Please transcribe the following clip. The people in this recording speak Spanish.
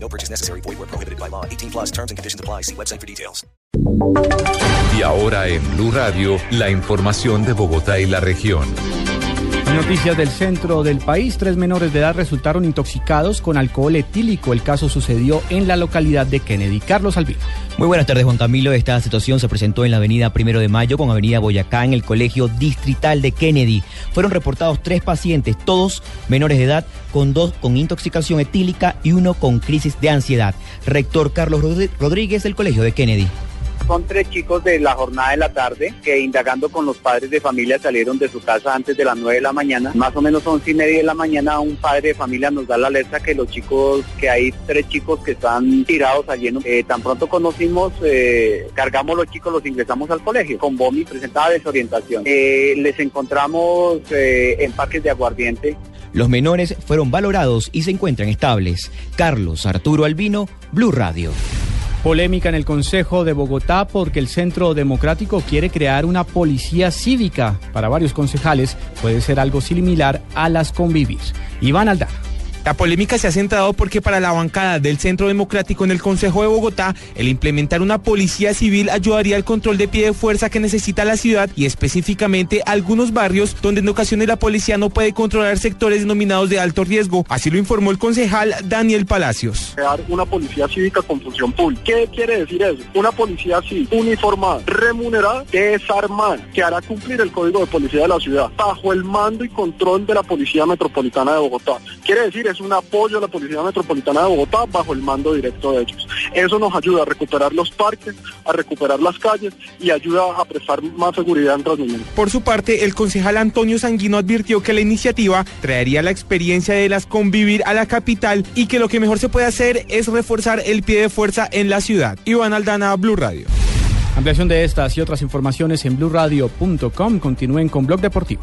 No purchase necessary. Void where prohibited by law. 18 plus terms and conditions apply. See website for details. Y ahora en Blue Radio, la información de Bogotá y la región. Noticias del centro del país. Tres menores de edad resultaron intoxicados con alcohol etílico. El caso sucedió en la localidad de Kennedy. Carlos Albino. Muy buenas tardes, Juan Camilo. Esta situación se presentó en la avenida Primero de Mayo con avenida Boyacá en el colegio distrital de Kennedy. Fueron reportados tres pacientes, todos menores de edad, con dos con intoxicación etílica y uno con crisis de ansiedad. Rector Carlos Rodríguez del colegio de Kennedy. Son tres chicos de la jornada de la tarde que indagando con los padres de familia salieron de su casa antes de las 9 de la mañana. Más o menos once y media de la mañana un padre de familia nos da la alerta que los chicos, que hay tres chicos que están tirados allí. Eh, tan pronto conocimos, eh, cargamos los chicos, los ingresamos al colegio. Con Bomi presentaba desorientación. Eh, les encontramos empaques de aguardiente. Los menores fueron valorados y se encuentran estables. Carlos Arturo Albino, Blue Radio. Polémica en el Consejo de Bogotá porque el Centro Democrático quiere crear una policía cívica. Para varios concejales puede ser algo similar a las convivir. Iván Aldana. La polémica se ha centrado porque para la bancada del Centro Democrático en el Consejo de Bogotá, el implementar una policía civil ayudaría al control de pie de fuerza que necesita la ciudad y específicamente algunos barrios donde en ocasiones la policía no puede controlar sectores denominados de alto riesgo. Así lo informó el concejal Daniel Palacios. Crear una policía cívica con función pública. ¿Qué quiere decir eso? Una policía civil uniformada, remunerada, desarmada, que hará cumplir el código de policía de la ciudad bajo el mando y control de la Policía Metropolitana de Bogotá. Quiere decir es un apoyo a la Policía Metropolitana de Bogotá bajo el mando directo de ellos. Eso nos ayuda a recuperar los parques, a recuperar las calles y ayuda a prestar más seguridad en Transmilenio. Por su parte, el concejal Antonio Sanguino advirtió que la iniciativa traería la experiencia de las convivir a la capital y que lo que mejor se puede hacer es reforzar el pie de fuerza en la ciudad. Iván Aldana, Blue Radio. Ampliación de estas y otras informaciones en blueradio.com. Continúen con Blog Deportivo.